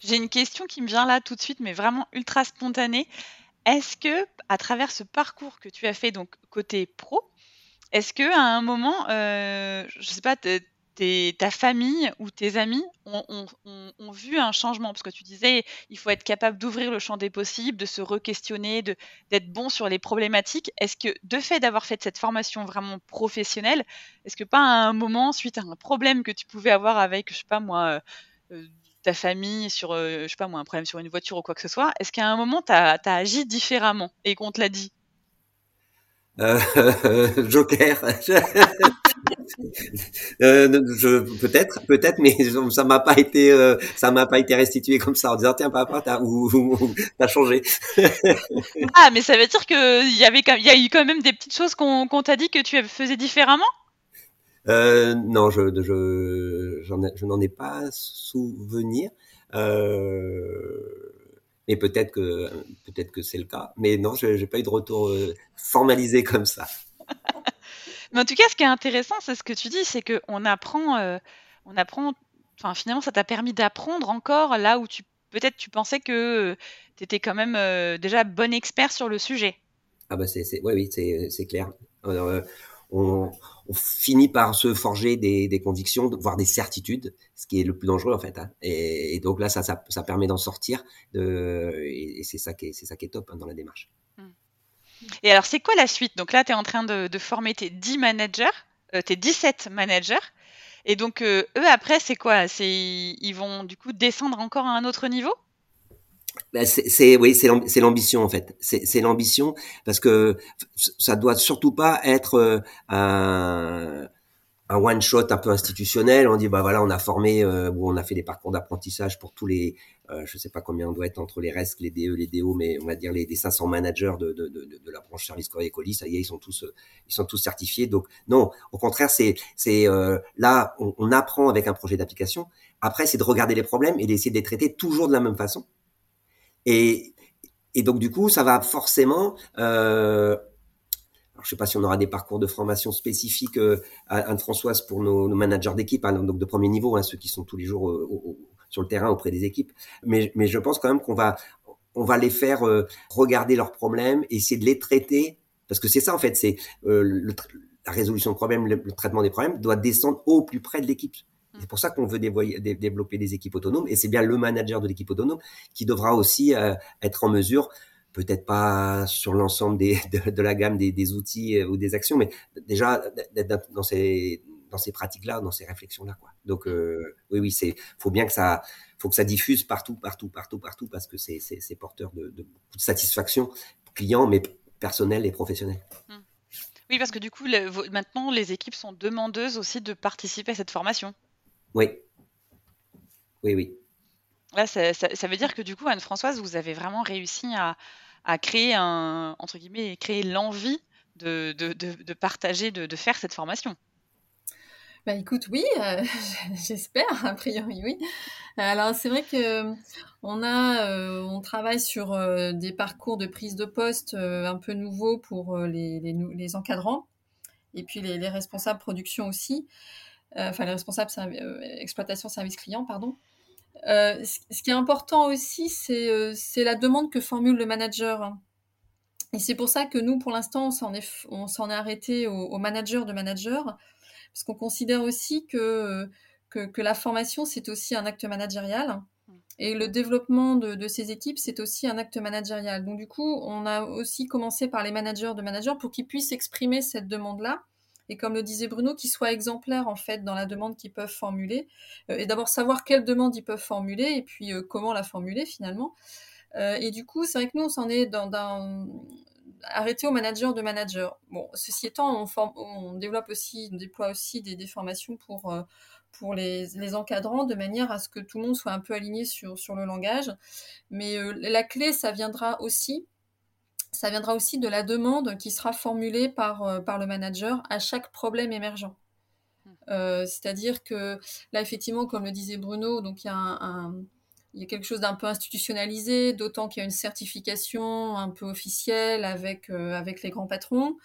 J'ai une question qui me vient là tout de suite, mais vraiment ultra spontanée. Est-ce que, à travers ce parcours que tu as fait, donc côté pro, est-ce que à un moment, euh, je sais pas, ta famille ou tes amis ont, vu un changement? Parce que tu disais, il faut être capable d'ouvrir le champ des possibles, de se re-questionner, d'être bon sur les problématiques. Est-ce que, de fait d'avoir fait cette formation vraiment professionnelle, est-ce que pas à un moment, suite à un problème que tu pouvais avoir avec, je sais pas moi, euh, ta famille sur, je sais pas moi, un problème sur une voiture ou quoi que ce soit, est-ce qu'à un moment, tu as, agi différemment et qu'on te l'a dit? Euh, Joker. euh, je, peut-être, peut-être, mais ça m'a pas été, euh, ça m'a pas été restitué comme ça en disant tiens papa, t'as ou, t'as changé. ah, mais ça veut dire que il y avait, il y a eu quand même des petites choses qu'on t'a dit que tu faisais différemment? Euh, non, je, je, je n'en ai pas souvenir. Euh, mais peut-être que peut-être que c'est le cas. Mais non, je n'ai pas eu de retour euh, formalisé comme ça. mais en tout cas, ce qui est intéressant, c'est ce que tu dis, c'est qu'on apprend, euh, on apprend. Enfin, finalement, ça t'a permis d'apprendre encore là où tu peut-être tu pensais que tu étais quand même euh, déjà bon expert sur le sujet. Ah bah c'est, ouais, oui, c'est, c'est clair. Alors, on, on, finit par se forger des, convictions, voire des certitudes, ce qui est le plus dangereux en fait. Hein. Et, donc là, ça, ça, permet d'en sortir, et, c'est ça qui est, top hein, dans la démarche. Et alors, c'est quoi la suite? Donc là, tu es en train de, former tes 10 managers, euh, tes 17 managers. Et donc, euh, eux, après, c'est quoi? Ils vont du coup descendre encore à un autre niveau? Ben c'est oui, c'est l'ambition en fait. C'est l'ambition parce que ça doit surtout pas être euh, un, one shot un peu institutionnel. On dit bah voilà, on a formé euh, on a fait des parcours d'apprentissage pour tous les, euh, je sais pas combien on doit être entre les RESC, les DE, les DO, mais on va dire les, 500 managers de, la branche service corps et colis. Ça y est, ils sont tous ils sont tous certifiés. Donc non, au contraire, c'est là on apprend avec un projet d'application. Après, c'est de regarder les problèmes et d'essayer de les traiter toujours de la même façon et, donc du coup, ça va forcément. Euh, je sais pas si on aura des parcours de formation spécifiques euh, à Anne-Françoise pour nos, managers d'équipe, hein, donc de premier niveau, hein, ceux qui sont tous les jours euh, sur le terrain auprès des équipes. Mais, mais je pense quand même qu'on va, on va les faire euh, regarder leurs problèmes, essayer de les traiter, parce que c'est ça en fait, c'est euh, la résolution de problèmes, le, traitement des problèmes doit descendre au plus près de l'équipe. C'est pour ça qu'on veut développer des équipes autonomes et c'est bien le manager de l'équipe autonome qui devra aussi euh, être en mesure, peut-être pas sur l'ensemble des, de, la gamme des, des, outils euh, ou des actions, mais déjà d'être dans ces dans ces pratiques-là, dans ces réflexions-là, quoi. Donc euh, oui, oui, c'est faut bien que ça, faut que ça diffuse partout, partout, partout, partout, parce que c'est c'est porteur de, de, beaucoup de satisfaction client, mais personnel et professionnel. Mmh. Oui, parce que du coup, le, maintenant, les équipes sont demandeuses aussi de participer à cette formation. Oui. Oui, oui. Là, ça, ça, veut dire que du coup, Anne-Françoise, vous avez vraiment réussi à, à, créer un, entre guillemets, créer l'envie de, de, de, partager, de, faire cette formation. Bah écoute, oui, euh, j'espère, a priori oui. Alors c'est vrai que on a, euh, on travaille sur euh, des parcours de prise de poste un peu nouveaux pour les, les, les, encadrants et puis les, les responsables production aussi. Euh, enfin les responsables euh, exploitation service client, pardon. Euh, ce qui est important aussi, c'est la demande que formule le manager. Et c'est pour ça que nous, pour l'instant, on s'en est, arrêté au, manager de manager, parce qu'on considère aussi que, que, la formation, c'est aussi un acte managérial. Et le développement de, de ces équipes, c'est aussi un acte managérial. Donc du coup, on a aussi commencé par les managers de managers pour qu'ils puissent exprimer cette demande-là et comme le disait Bruno, qu'ils soient exemplaires en fait dans la demande qu'ils peuvent formuler, euh, et d'abord savoir quelle demande ils peuvent formuler et puis euh, comment la formuler finalement. Euh, et du coup, c'est vrai que nous, on s'en est dans, arrêté au manager de manager. Bon, ceci étant, on, développe aussi, on déploie aussi des, formations pour pour les, les, encadrants de manière à ce que tout le monde soit un peu aligné sur, sur le langage. Mais la clé, ça viendra aussi ça viendra aussi de la demande qui sera formulée par, euh, par le manager à chaque problème émergent. Hmm. Euh, c'est-à-dire que là, effectivement, comme le disait Bruno, donc il y a, un, il y a quelque chose d'un peu institutionnalisé, d'autant qu'il y a une certification un peu officielle avec, euh, avec les grands patrons.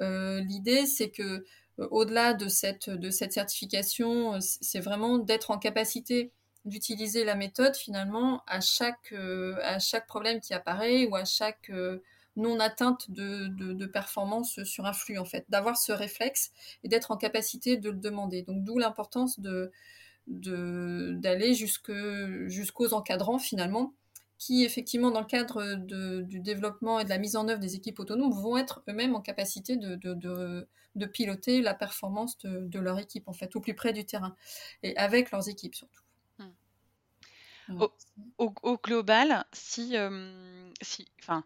L'idée, c'est que au-delà de cette, de cette certification, c'est vraiment d'être en capacité d'utiliser la méthode finalement à chaque, à chaque problème qui apparaît ou à chaque non atteinte de, de, performance sur un flux, en fait, d'avoir ce réflexe et d'être en capacité de le demander. Donc, d'où l'importance de d'aller jusqu'aux encadrants finalement qui effectivement dans le cadre du développement et de la mise en œuvre des équipes autonomes vont être eux-mêmes en capacité de, de, de, piloter la performance de, leur équipe en fait au plus près du terrain et avec leurs équipes surtout. Au, global, si, si, enfin,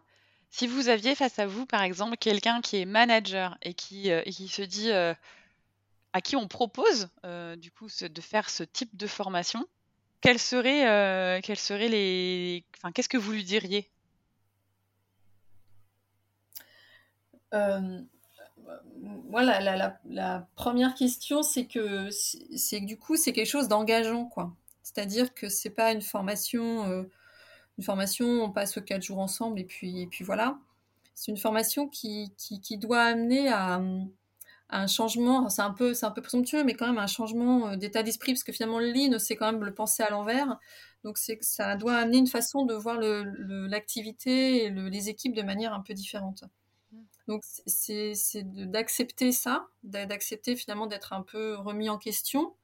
si vous aviez face à vous, par exemple, quelqu'un qui est manager et qui, et qui se dit à qui on propose du coup de faire ce type de formation, quels seraient, quels seraient les, enfin, qu'est-ce que vous lui diriez? Moi, la, première question, c'est que, c'est du coup, c'est quelque chose d'engageant, quoi. C'est-à-dire que c'est pas une formation, euh, une formation, on passe quatre jours ensemble et puis, et puis voilà. C'est une formation qui, qui, doit amener à, un changement. C'est un peu, c'est un peu présomptueux, mais quand même un changement euh, d'état d'esprit, parce que finalement, le lean, c'est quand même le penser à l'envers. Donc, c'est ça doit amener une façon de voir l'activité et les équipes de manière un peu différente. Donc c'est d'accepter ça, d'accepter finalement d'être un peu remis en question,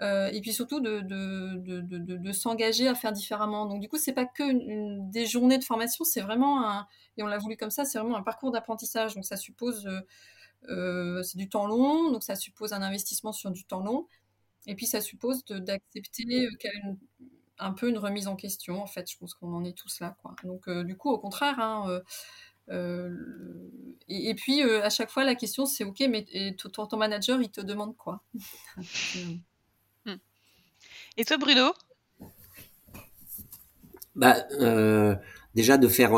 euh, et puis surtout de, s'engager à faire différemment. Donc du coup, c'est pas que des journées de formation, c'est vraiment un, et on l'a voulu comme ça, c'est vraiment un parcours d'apprentissage. Donc ça suppose, euh, euh, c'est du temps long, donc ça suppose un investissement sur du temps long, et puis ça suppose d'accepter un peu une remise en question. En fait, je pense qu'on en est tous là, quoi. Donc du coup, au contraire. Hein, et, puis, à chaque fois, la question, c'est OK, mais ton, ton, manager, il te demande quoi? Et toi, Bruno? Bah, euh, Déjà, de faire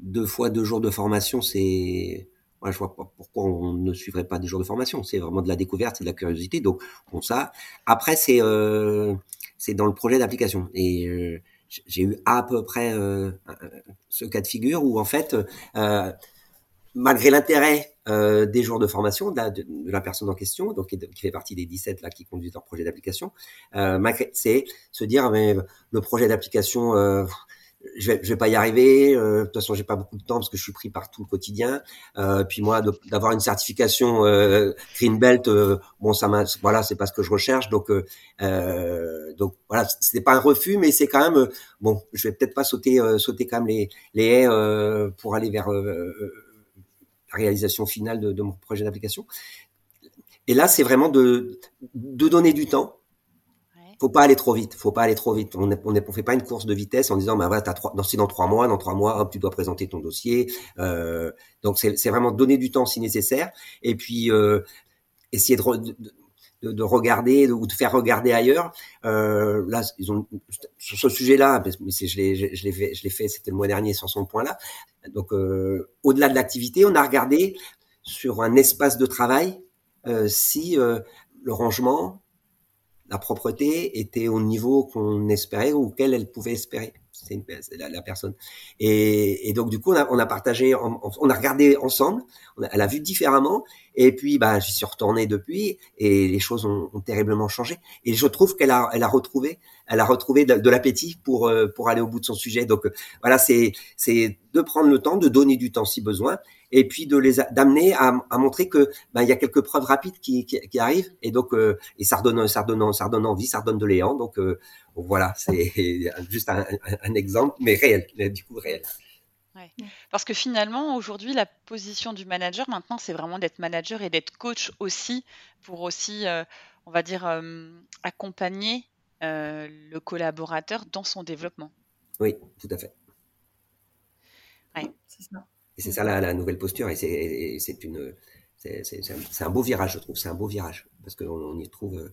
deux fois deux jours de formation, c'est. Moi, je vois pas pourquoi on ne suivrait pas des jours de formation. C'est vraiment de la découverte, c'est de la curiosité. Donc, on ça. Après, c'est c'est dans le projet d'application. Et j'ai eu à peu près euh, ce cas de figure où en fait, euh, malgré l'intérêt euh, des jours de formation de la, de, la, personne en question, donc qui, fait partie des 17 là qui conduisent leur projet d'application, c'est se dire mais le projet d'application je vais, je vais pas y arriver. Euh, de toute façon, j'ai pas beaucoup de temps parce que je suis pris par tout le quotidien. Euh, puis moi, d'avoir une certification euh, Green Belt, euh, bon, ça m'a, voilà, c'est pas ce que je recherche. Donc, euh, donc voilà, c'est pas un refus, mais c'est quand même bon. Je vais peut-être pas sauter, sauter quand même les, les haies pour aller vers réalisation finale de, de mon projet d'application. Et là, c'est vraiment de, de donner du temps faut pas aller trop vite. Faut pas aller trop vite. On ne on, fait pas une course de vitesse en disant, bah voilà, t'as trois, dans, dans trois mois, dans trois mois, hop, tu dois présenter ton dossier. Euh, donc c'est vraiment donner du temps si nécessaire, et puis euh, essayer de, de, de, regarder ou de faire regarder ailleurs. Euh, là, ils ont sur ce sujet-là, je l'ai, je je l'ai fait, c'était le mois dernier sur son point-là. Donc euh, au-delà de l'activité, on a regardé sur un espace de travail euh, si le rangement, la propreté était au niveau qu'on espérait ou auquel elle pouvait espérer. C'est la, personne. Et, donc du coup, on a, on a partagé, on, a regardé ensemble. elle a vu différemment. Et puis, bah, j'y suis retourné depuis, et les choses ont, terriblement changé. Et je trouve qu'elle a, elle a retrouvé, elle a retrouvé de, l'appétit pour euh, pour aller au bout de son sujet. Donc voilà, c'est c'est de prendre le temps, de donner du temps si besoin, et puis de les d'amener à, montrer que ben, il y a quelques preuves rapides qui, qui, arrivent et donc euh, et ça redonne ça redonne ça redonne envie ça redonne de l'élan donc euh, voilà c'est juste un, exemple mais réel du coup réel ouais. parce que finalement aujourd'hui la position du manager maintenant c'est vraiment d'être manager et d'être coach aussi pour aussi euh, on va dire accompagner le collaborateur dans son développement oui tout à fait ouais. c'est ça et c'est ça la, la, nouvelle posture. Et c'est une, c'est un beau virage, je trouve. C'est un beau virage parce qu'on on y trouve,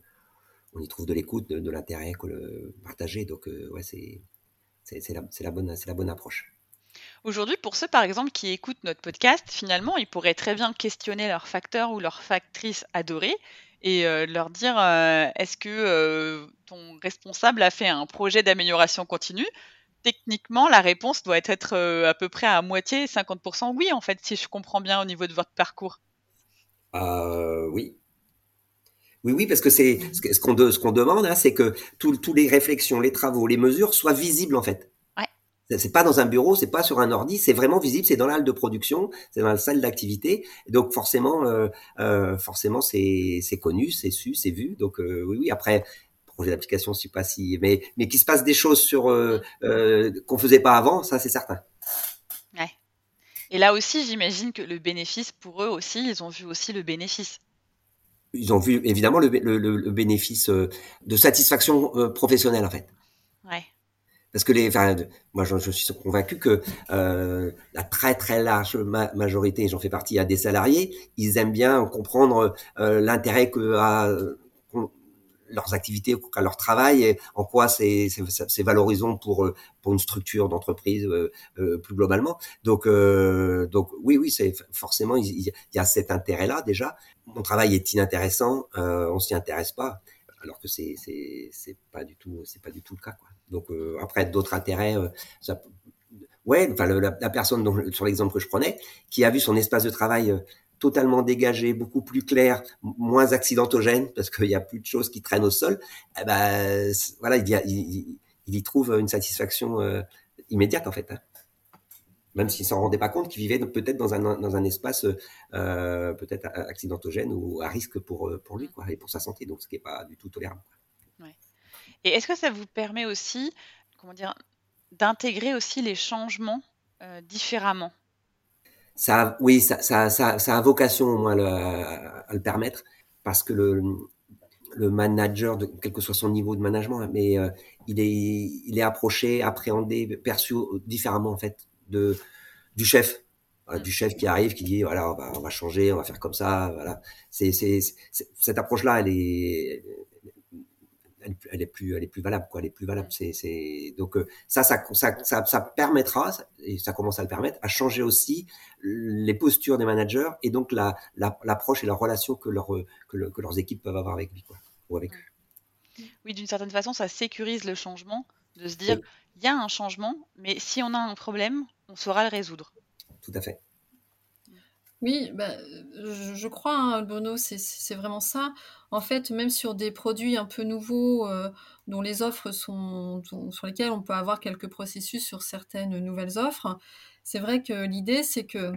on y trouve de l'écoute, de, de l'intérêt, le partager. Donc euh, ouais, c'est c'est la, la bonne, c'est la bonne approche. Aujourd'hui, pour ceux par exemple qui écoutent notre podcast, finalement, ils pourraient très bien questionner leur facteur ou leur factrice adorée et euh, leur dire euh, est-ce que euh, ton responsable a fait un projet d'amélioration continue? Techniquement, la réponse doit être à peu près à moitié, 50% oui, en fait, si je comprends bien au niveau de votre parcours. Oui. Oui, oui, parce que c'est ce qu'on ce demande, hein, c'est que tous les réflexions, les travaux, les mesures soient visibles en fait. C'est pas dans un bureau, c'est pas sur un ordi, c'est vraiment visible, c'est dans la halle de production, c'est dans la salle d'activité. Donc forcément, euh, euh forcément c'est connu, c'est su, c'est vu. Donc euh, oui, oui. Après, projet d'application, je sais pas si, mais mais qu'il se passe des choses sur qu'on faisait pas avant, ça c'est certain. Ouais. Et là aussi, j'imagine que le bénéfice pour eux aussi, ils ont vu aussi le bénéfice. Ils ont vu évidemment le, le, le bénéfice de satisfaction professionnelle en fait. Parce que les, enfin, moi, je, suis convaincu que euh, la très très large majorité, j'en fais partie, à des salariés, ils aiment bien comprendre euh, l'intérêt que a leurs activités, à leur travail, et en quoi c'est valorisant pour pour une structure d'entreprise euh, euh, plus globalement. Donc euh, donc oui oui c'est forcément il, il, y a cet intérêt là déjà. Mon travail est inintéressant, on s'y intéresse pas, alors que c'est c'est c'est pas du tout c'est pas du tout le cas quoi. Donc après d'autres intérêts, ça ouais, enfin la, personne sur l'exemple que je prenais, qui a vu son espace de travail totalement dégagé, beaucoup plus clair, moins accidentogène parce qu'il y a plus de choses qui traînent au sol. Eh ben voilà, il y, il, y trouve une satisfaction euh, immédiate en fait. Hein. Même s'il s'en rendait pas compte, qu'il vivait peut-être dans un dans un espace euh, peut-être accidentogène ou à risque pour euh, pour lui quoi et pour sa santé. Donc ce qui est pas du tout tolérable. Et est-ce que ça vous permet aussi, comment dire, d'intégrer aussi les changements euh, différemment? Ça, oui, ça, ça, ça, a vocation au moins à le permettre parce que le, manager, quel que soit son niveau de management, mais euh, il est, il est approché, appréhendé, perçu différemment en fait de du chef, du chef qui arrive, qui dit voilà, on va, changer, on va faire comme ça, voilà. C'est, cette approche-là, elle est, elle, est plus elle est plus valable quoi elle est plus valable c'est c'est donc euh, ça, ça ça ça permettra et ça commence à le permettre à changer aussi les postures des managers et donc la l'approche et la relation que leur que, que, leurs équipes peuvent avoir avec lui quoi ou avec eux. Oui, d'une certaine façon, ça sécurise le changement de se dire il y a un changement, mais si on a un problème, on saura le résoudre. Tout à fait. Oui, bah, je, crois, hein, Bono, c'est vraiment ça. En fait, même sur des produits un peu nouveaux, euh, dont les offres sont, sur lesquels on peut avoir quelques processus sur certaines nouvelles offres, c'est vrai que l'idée, c'est que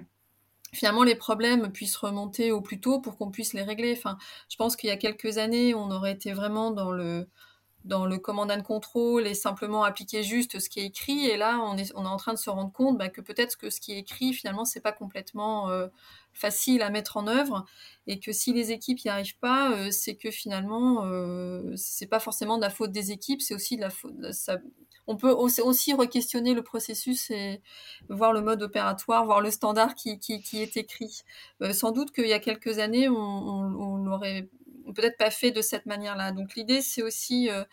finalement les problèmes puissent remonter au plus tôt pour qu'on puisse les régler. Enfin, je pense qu'il y a quelques années, on aurait été vraiment dans le dans le command and control et simplement appliquer juste ce qui est écrit. Et là, on est, on est en train de se rendre compte bah, que peut-être que ce qui est écrit, finalement, c'est pas complètement euh, facile à mettre en œuvre et que si les équipes n'y arrivent pas, euh, c'est que finalement, euh, c'est pas forcément de la faute des équipes, c'est aussi de la faute. On peut aussi re-questionner le processus et voir le mode opératoire, voir le standard qui, qui, qui est écrit. Euh, sans doute qu'il y a quelques années, on, on, on l'aurait peut-être pas fait de cette manière-là. Donc l'idée, c'est aussi, euh,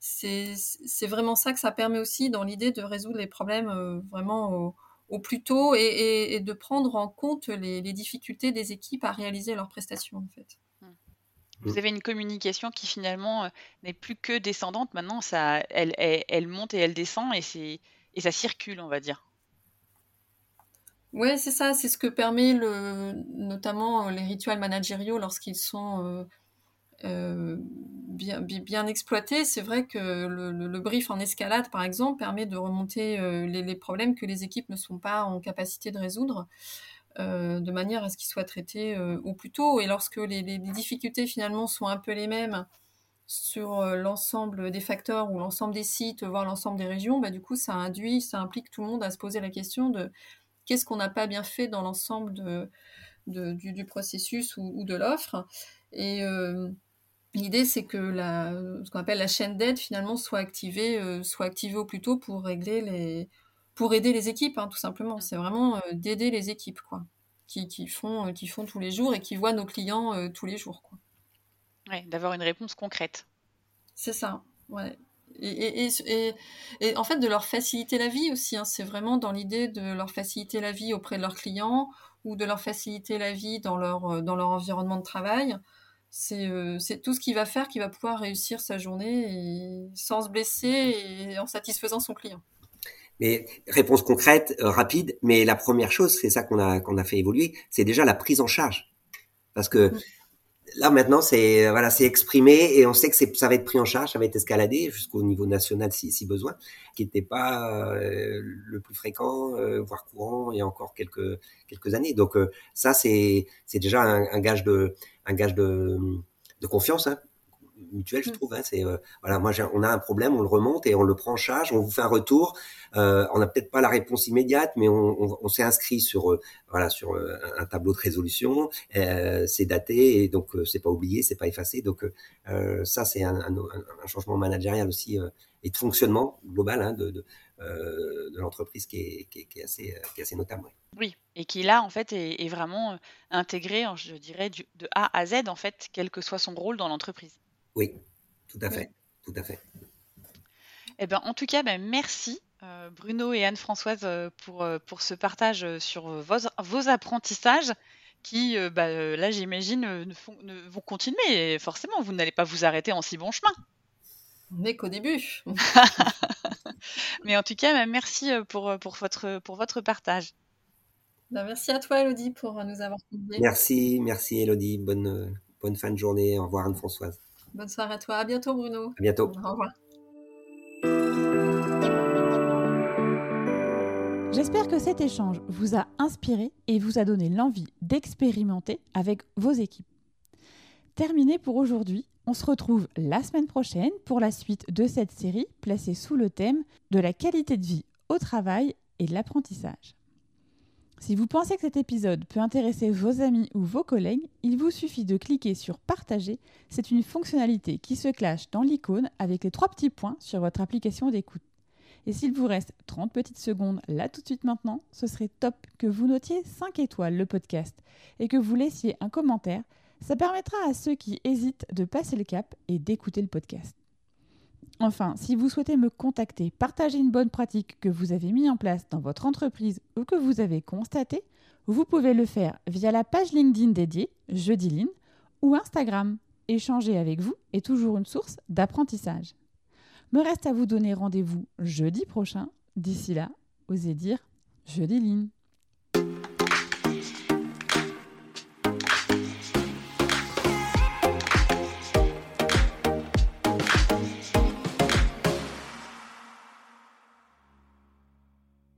c'est vraiment ça que ça permet aussi dans l'idée de résoudre les problèmes euh, vraiment au, plus tôt et, de prendre en compte les, difficultés des équipes à réaliser leurs prestations en fait. Vous avez une communication qui finalement euh, n'est plus que descendante. Maintenant, ça, elle, elle, monte et elle descend et, et ça circule, on va dire. Ouais, c'est ça, c'est ce que permet le, notamment les rituels managériaux lorsqu'ils sont bien, bien exploité, c'est vrai que le, brief en escalade, par exemple, permet de remonter euh, les, problèmes que les équipes ne sont pas en capacité de résoudre, euh, de manière à ce qu'ils soient traités au plus tôt. Et lorsque les, difficultés finalement sont un peu les mêmes sur l'ensemble des facteurs ou l'ensemble des sites, voire l'ensemble des régions, bah, du coup, ça induit, ça implique tout le monde à se poser la question de qu'est-ce qu'on n'a pas bien fait dans l'ensemble du, processus ou, ou de l'offre. Et L'idée, c'est que la, ce qu'on appelle la chaîne d'aide finalement soit activée, euh, soit activée au plus tôt pour régler les, pour aider les équipes, hein, tout simplement. C'est vraiment euh, d'aider les équipes, quoi, qui, qui font, euh, qui font tous les jours et qui voient nos clients tous les jours, quoi. Ouais, d'avoir une réponse concrète. C'est ça, ouais. Et, et, et, et, en fait, de leur faciliter la vie aussi. Hein. C'est vraiment dans l'idée de leur faciliter la vie auprès de leurs clients ou de leur faciliter la vie dans leur, dans leur environnement de travail. Euh, c'est tout ce qui va faire qu'il va pouvoir réussir sa journée sans se blesser et en satisfaisant son client. Mais réponse concrète, euh, rapide. Mais la première chose, c'est ça qu'on a qu'on a fait évoluer, c'est déjà la prise en charge, parce que mmh là maintenant c'est voilà c'est exprimé et on sait que ça va être pris en charge, ça va être escaladé jusqu'au niveau national si, si besoin, qui n'était pas euh, le plus fréquent, euh, voire courant il y a encore quelques quelques années. Donc euh, ça c'est c'est déjà un, un, gage de un gage de, de confiance hein, mutuelle, je mm. trouve. Hein, c'est euh, voilà, moi on a un problème, on le remonte et on le prend en charge, on vous fait un retour. Euh, on n'a peut-être pas la réponse immédiate, mais on, on, on s'est inscrit sur euh, voilà sur un tableau de résolution. c'est daté et donc c'est pas oublié, c'est pas effacé. Donc ça c'est un, un, un, changement managérial aussi et de fonctionnement global hein, de, de, de l'entreprise qui est, qui, est, qui est, assez, qui est assez notable. Oui, et qui là, en fait, est, est vraiment intégré, je dirais, du, de A à Z, en fait, quel que soit son rôle dans l'entreprise. Oui, tout à fait, tout à fait. Eh ben, en tout cas, ben, merci euh, Bruno et Anne-Françoise euh, pour, euh, pour ce partage sur vos, vos apprentissages qui, bah, là, j'imagine, ne, ne, vont continuer. Et forcément, vous n'allez pas vous arrêter en si bon chemin. On n'est qu'au début. Mais en tout cas, bah, merci pour, pour, votre, pour votre partage. Bah, merci à toi, Elodie, pour nous avoir conviés. Merci, merci, Elodie. Bonne, bonne fin de journée. Au revoir, Anne-Françoise. Bonne soirée à toi. À bientôt, Bruno. À bientôt. Au revoir. J'espère que cet échange vous a inspiré et vous a donné l'envie d'expérimenter avec vos équipes. Terminé pour aujourd'hui, on se retrouve la semaine prochaine pour la suite de cette série placée sous le thème de la qualité de vie au travail et de l'apprentissage. Si vous pensez que cet épisode peut intéresser vos amis ou vos collègues, il vous suffit de cliquer sur Partager. C'est une fonctionnalité qui se clash dans l'icône avec les trois petits points sur votre application d'écoute. Et s'il vous reste 30 petites secondes là tout de suite maintenant, ce serait top que vous notiez 5 étoiles le podcast et que vous laissiez un commentaire. Ça permettra à ceux qui hésitent de passer le cap et d'écouter le podcast. Enfin, si vous souhaitez me contacter, partager une bonne pratique que vous avez mis en place dans votre entreprise ou que vous avez constaté, vous pouvez le faire via la page LinkedIn dédiée Jeudi ou Instagram. Échanger avec vous est toujours une source d'apprentissage. Me reste à vous donner rendez-vous jeudi prochain. D'ici là, osez dire jeudi ligne.